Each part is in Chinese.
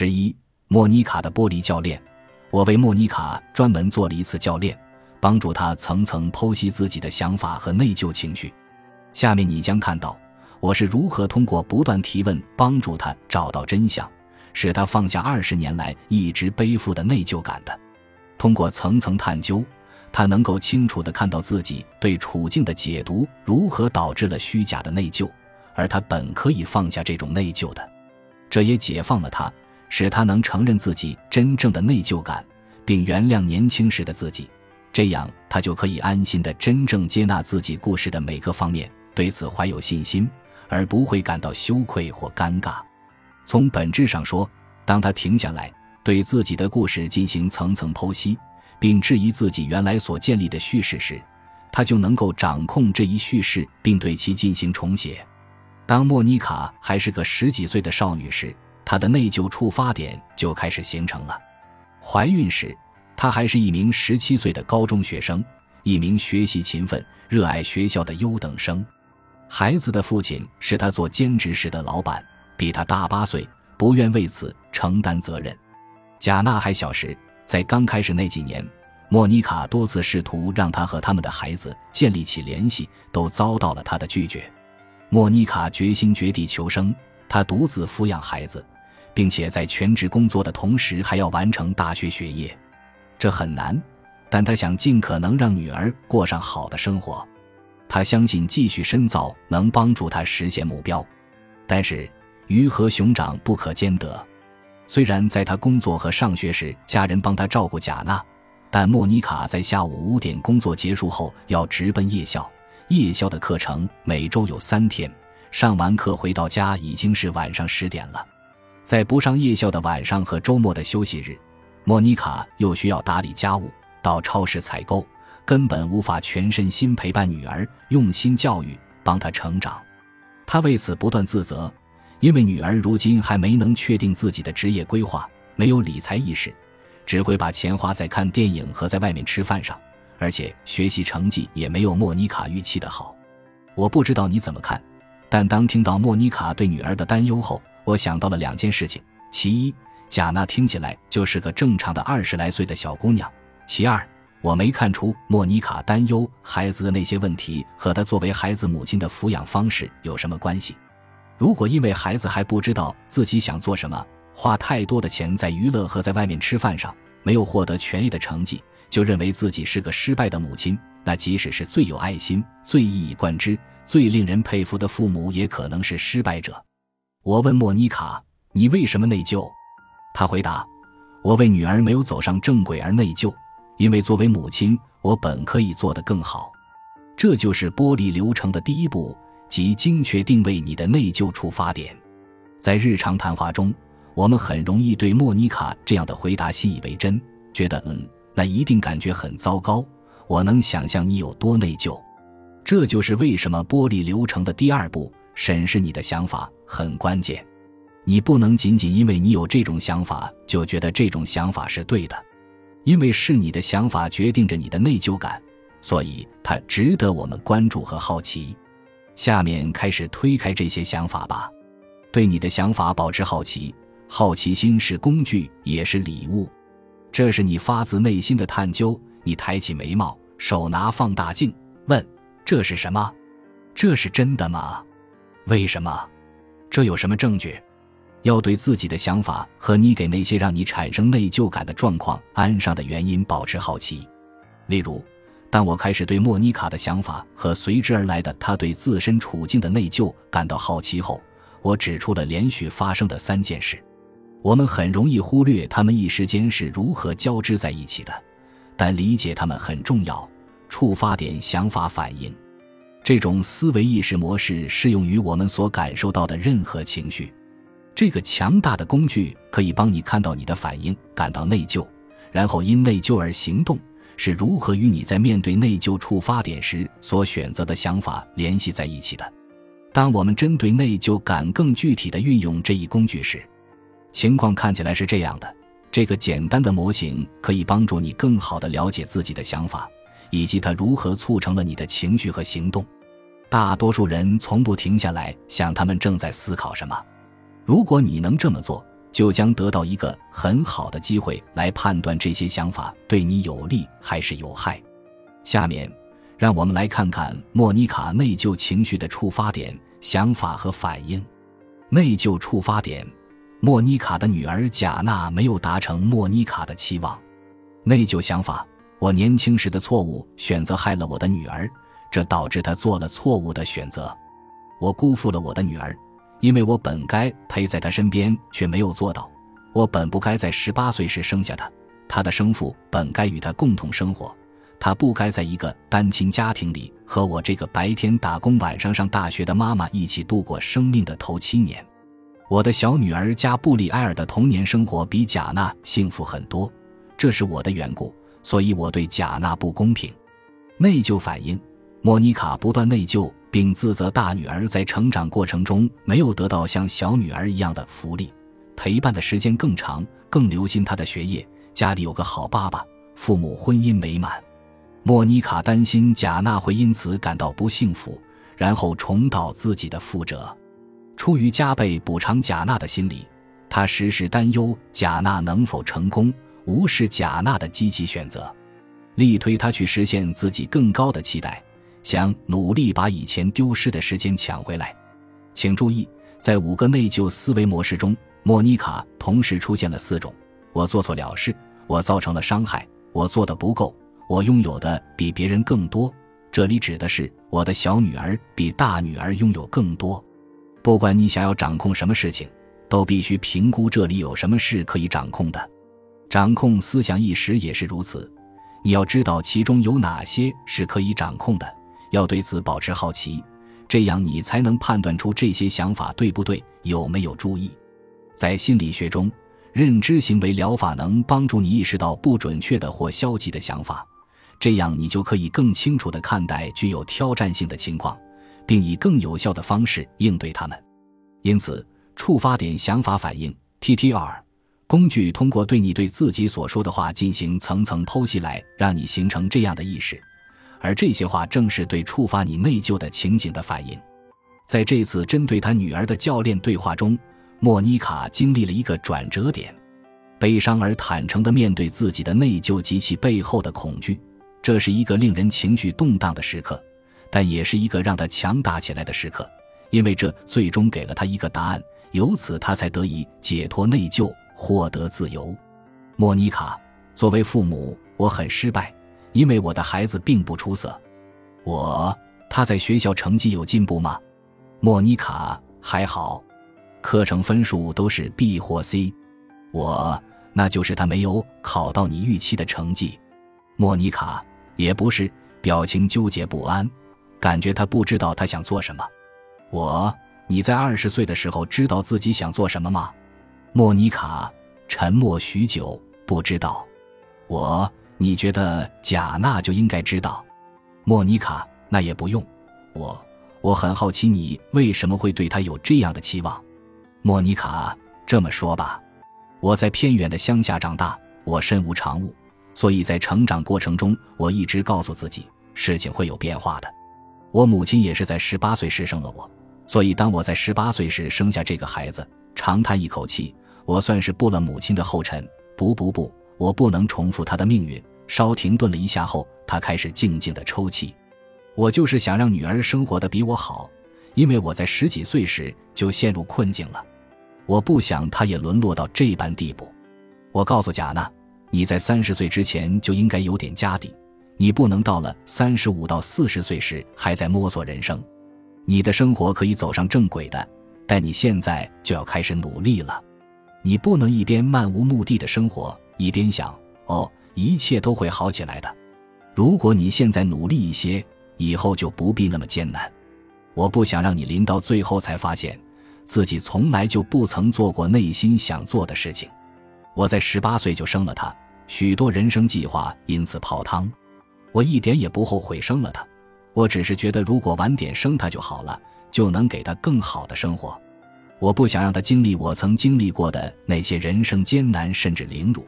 十一，莫妮卡的玻璃教练。我为莫妮卡专门做了一次教练，帮助她层层剖析自己的想法和内疚情绪。下面你将看到我是如何通过不断提问帮助她找到真相，使她放下二十年来一直背负的内疚感的。通过层层探究，她能够清楚地看到自己对处境的解读如何导致了虚假的内疚，而她本可以放下这种内疚的。这也解放了她。使他能承认自己真正的内疚感，并原谅年轻时的自己，这样他就可以安心的真正接纳自己故事的每个方面，对此怀有信心，而不会感到羞愧或尴尬。从本质上说，当他停下来对自己的故事进行层层剖析，并质疑自己原来所建立的叙事时，他就能够掌控这一叙事，并对其进行重写。当莫妮卡还是个十几岁的少女时，她的内疚触发点就开始形成了。怀孕时，她还是一名十七岁的高中学生，一名学习勤奋、热爱学校的优等生。孩子的父亲是她做兼职时的老板，比她大八岁，不愿为此承担责任。贾娜还小时，在刚开始那几年，莫妮卡多次试图让她和他们的孩子建立起联系，都遭到了她的拒绝。莫妮卡决心绝地求生，他独自抚养孩子。并且在全职工作的同时还要完成大学学业，这很难。但他想尽可能让女儿过上好的生活。他相信继续深造能帮助他实现目标。但是鱼和熊掌不可兼得。虽然在他工作和上学时，家人帮他照顾贾娜，但莫妮卡在下午五点工作结束后要直奔夜校。夜校的课程每周有三天，上完课回到家已经是晚上十点了。在不上夜校的晚上和周末的休息日，莫妮卡又需要打理家务、到超市采购，根本无法全身心陪伴女儿、用心教育、帮她成长。她为此不断自责，因为女儿如今还没能确定自己的职业规划，没有理财意识，只会把钱花在看电影和在外面吃饭上，而且学习成绩也没有莫妮卡预期的好。我不知道你怎么看，但当听到莫妮卡对女儿的担忧后，我想到了两件事情：其一，贾娜听起来就是个正常的二十来岁的小姑娘；其二，我没看出莫妮卡担忧孩子的那些问题和她作为孩子母亲的抚养方式有什么关系。如果因为孩子还不知道自己想做什么，花太多的钱在娱乐和在外面吃饭上，没有获得全业的成绩，就认为自己是个失败的母亲，那即使是最有爱心、最一以贯之、最令人佩服的父母，也可能是失败者。我问莫妮卡：“你为什么内疚？”她回答：“我为女儿没有走上正轨而内疚，因为作为母亲，我本可以做得更好。”这就是剥离流程的第一步，即精确定位你的内疚出发点。在日常谈话中，我们很容易对莫妮卡这样的回答信以为真，觉得嗯，那一定感觉很糟糕。我能想象你有多内疚。这就是为什么剥离流程的第二步。审视你的想法很关键，你不能仅仅因为你有这种想法就觉得这种想法是对的，因为是你的想法决定着你的内疚感，所以它值得我们关注和好奇。下面开始推开这些想法吧，对你的想法保持好奇，好奇心是工具也是礼物，这是你发自内心的探究。你抬起眉毛，手拿放大镜，这是什么？这是真的吗？为什么？这有什么证据？要对自己的想法和你给那些让你产生内疚感的状况安上的原因保持好奇。例如，当我开始对莫妮卡的想法和随之而来的她对自身处境的内疚感到好奇后，我指出了连续发生的三件事。我们很容易忽略他们一时间是如何交织在一起的，但理解他们很重要。触发点、想法、反应。这种思维意识模式适用于我们所感受到的任何情绪。这个强大的工具可以帮你看到你的反应，感到内疚，然后因内疚而行动，是如何与你在面对内疚触发点时所选择的想法联系在一起的。当我们针对内疚感更具体的运用这一工具时，情况看起来是这样的：这个简单的模型可以帮助你更好地了解自己的想法。以及它如何促成了你的情绪和行动？大多数人从不停下来想他们正在思考什么。如果你能这么做，就将得到一个很好的机会来判断这些想法对你有利还是有害。下面，让我们来看看莫妮卡内疚情绪的触发点、想法和反应。内疚触发点：莫妮卡的女儿贾娜没有达成莫妮卡的期望。内疚想法：我年轻时的错误选择害了我的女儿，这导致她做了错误的选择。我辜负了我的女儿。因为我本该陪在她身边，却没有做到。我本不该在十八岁时生下她，她的生父本该与她共同生活。她不该在一个单亲家庭里和我这个白天打工、晚上上大学的妈妈一起度过生命的头七年。我的小女儿加布里埃尔的童年生活比贾娜幸福很多，这是我的缘故，所以我对贾娜不公平。内疚反应，莫妮卡不断内疚。并自责大女儿在成长过程中没有得到像小女儿一样的福利，陪伴的时间更长，更留心她的学业。家里有个好爸爸，父母婚姻美满。莫妮卡担心贾娜会因此感到不幸福，然后重蹈自己的覆辙。出于加倍补偿贾娜的心理，她时时担忧贾娜能否成功，无视贾娜的积极选择，力推她去实现自己更高的期待。想努力把以前丢失的时间抢回来，请注意，在五个内疚思维模式中，莫妮卡同时出现了四种：我做错了事，我造成了伤害，我做的不够，我拥有的比别人更多。这里指的是我的小女儿比大女儿拥有更多。不管你想要掌控什么事情，都必须评估这里有什么事可以掌控的。掌控思想意识也是如此，你要知道其中有哪些是可以掌控的。要对此保持好奇，这样你才能判断出这些想法对不对，有没有注意。在心理学中，认知行为疗法能帮助你意识到不准确的或消极的想法，这样你就可以更清楚地看待具有挑战性的情况，并以更有效的方式应对它们。因此，触发点想法反应 （TTR） 工具通过对你对自己所说的话进行层层剖析，来让你形成这样的意识。而这些话正是对触发你内疚的情景的反应。在这次针对他女儿的教练对话中，莫妮卡经历了一个转折点，悲伤而坦诚地面对自己的内疚及其背后的恐惧。这是一个令人情绪动荡的时刻，但也是一个让他强大起来的时刻，因为这最终给了他一个答案，由此他才得以解脱内疚，获得自由。莫妮卡，作为父母，我很失败。因为我的孩子并不出色，我他在学校成绩有进步吗？莫妮卡还好，课程分数都是 B 或 C。我那就是他没有考到你预期的成绩。莫妮卡也不是，表情纠结不安，感觉他不知道他想做什么。我你在二十岁的时候知道自己想做什么吗？莫妮卡沉默许久，不知道。我。你觉得贾娜就应该知道，莫妮卡那也不用。我我很好奇你为什么会对她有这样的期望。莫妮卡这么说吧，我在偏远的乡下长大，我身无长物，所以在成长过程中，我一直告诉自己事情会有变化的。我母亲也是在十八岁时生了我，所以当我在十八岁时生下这个孩子，长叹一口气，我算是步了母亲的后尘。不不不，我不能重复她的命运。稍停顿了一下后，他开始静静的抽泣。我就是想让女儿生活的比我好，因为我在十几岁时就陷入困境了。我不想她也沦落到这般地步。我告诉贾娜，你在三十岁之前就应该有点家底，你不能到了三十五到四十岁时还在摸索人生。你的生活可以走上正轨的，但你现在就要开始努力了。你不能一边漫无目的的生活，一边想哦。一切都会好起来的。如果你现在努力一些，以后就不必那么艰难。我不想让你临到最后才发现，自己从来就不曾做过内心想做的事情。我在十八岁就生了他，许多人生计划因此泡汤。我一点也不后悔生了他，我只是觉得如果晚点生他就好了，就能给他更好的生活。我不想让他经历我曾经历过的那些人生艰难甚至凌辱。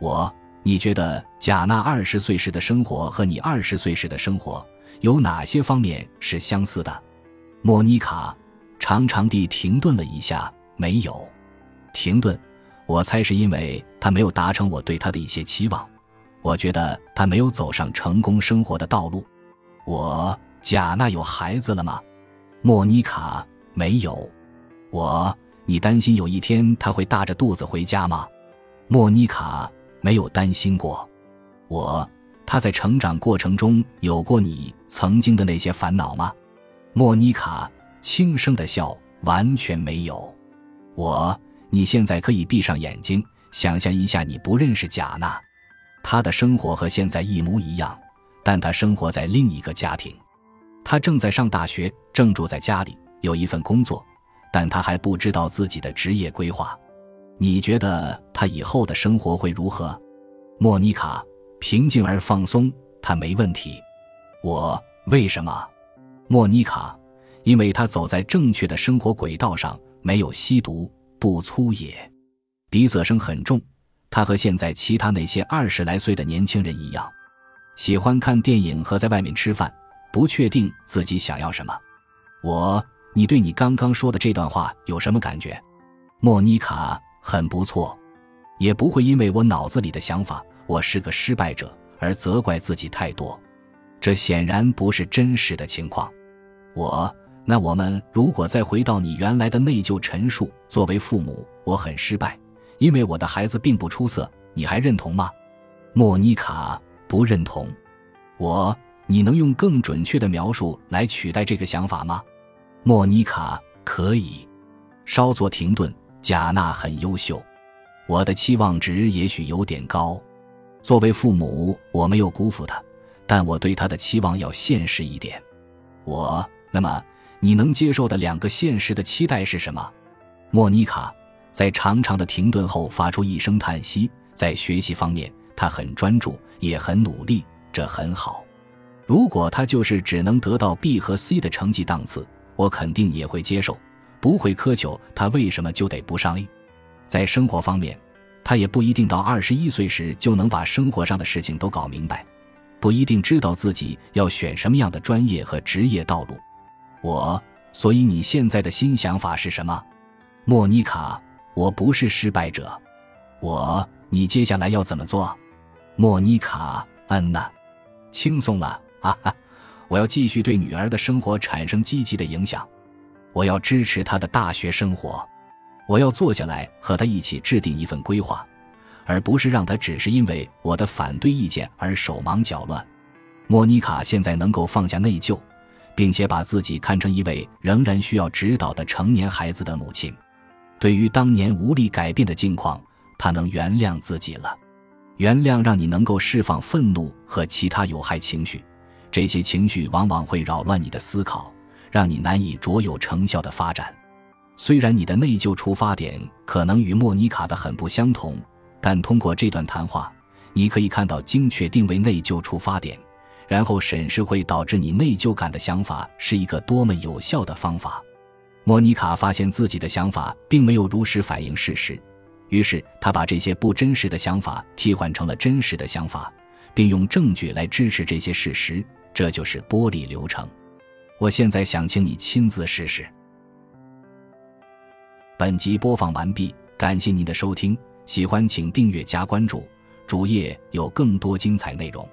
我。你觉得贾娜二十岁时的生活和你二十岁时的生活有哪些方面是相似的？莫妮卡长长地停顿了一下，没有。停顿，我猜是因为他没有达成我对他的一些期望，我觉得他没有走上成功生活的道路。我贾娜有孩子了吗？莫妮卡没有。我，你担心有一天他会大着肚子回家吗？莫妮卡没有担心过。我，他在成长过程中有过你曾经的那些烦恼吗？莫妮卡轻声的笑，完全没有。我。你现在可以闭上眼睛，想象一下，你不认识贾娜，她的生活和现在一模一样，但她生活在另一个家庭，她正在上大学，正住在家里，有一份工作，但他还不知道自己的职业规划。你觉得他以后的生活会如何？莫妮卡平静而放松，他没问题。我为什么？莫妮卡，因为她走在正确的生活轨道上，没有吸毒。不粗野，鼻塞声很重。他和现在其他那些二十来岁的年轻人一样，喜欢看电影和在外面吃饭，不确定自己想要什么。我，你对你刚刚说的这段话有什么感觉？莫妮卡，很不错，也不会因为我脑子里的想法“我是个失败者”而责怪自己太多。这显然不是真实的情况。我。那我们如果再回到你原来的内疚陈述，作为父母，我很失败，因为我的孩子并不出色，你还认同吗？莫妮卡不认同。我，你能用更准确的描述来取代这个想法吗？莫妮卡可以。稍作停顿，贾娜很优秀，我的期望值也许有点高。作为父母，我没有辜负他，但我对他的期望要现实一点。我，那么。你能接受的两个现实的期待是什么？莫妮卡在长长的停顿后发出一声叹息。在学习方面，他很专注，也很努力，这很好。如果他就是只能得到 B 和 C 的成绩档次，我肯定也会接受，不会苛求他为什么就得不上 A。在生活方面，他也不一定到二十一岁时就能把生活上的事情都搞明白，不一定知道自己要选什么样的专业和职业道路。我，所以你现在的新想法是什么，莫妮卡？我不是失败者。我，你接下来要怎么做？莫妮卡，嗯呐，轻松了啊哈！我要继续对女儿的生活产生积极的影响。我要支持她的大学生活。我要坐下来和她一起制定一份规划，而不是让她只是因为我的反对意见而手忙脚乱。莫妮卡现在能够放下内疚。并且把自己看成一位仍然需要指导的成年孩子的母亲，对于当年无力改变的境况，她能原谅自己了。原谅让你能够释放愤怒和其他有害情绪，这些情绪往往会扰乱你的思考，让你难以卓有成效的发展。虽然你的内疚出发点可能与莫妮卡的很不相同，但通过这段谈话，你可以看到精确定位内疚出发点。然后审视会导致你内疚感的想法是一个多么有效的方法。莫妮卡发现自己的想法并没有如实反映事实，于是她把这些不真实的想法替换成了真实的想法，并用证据来支持这些事实。这就是剥离流程。我现在想请你亲自试试。本集播放完毕，感谢您的收听，喜欢请订阅加关注，主页有更多精彩内容。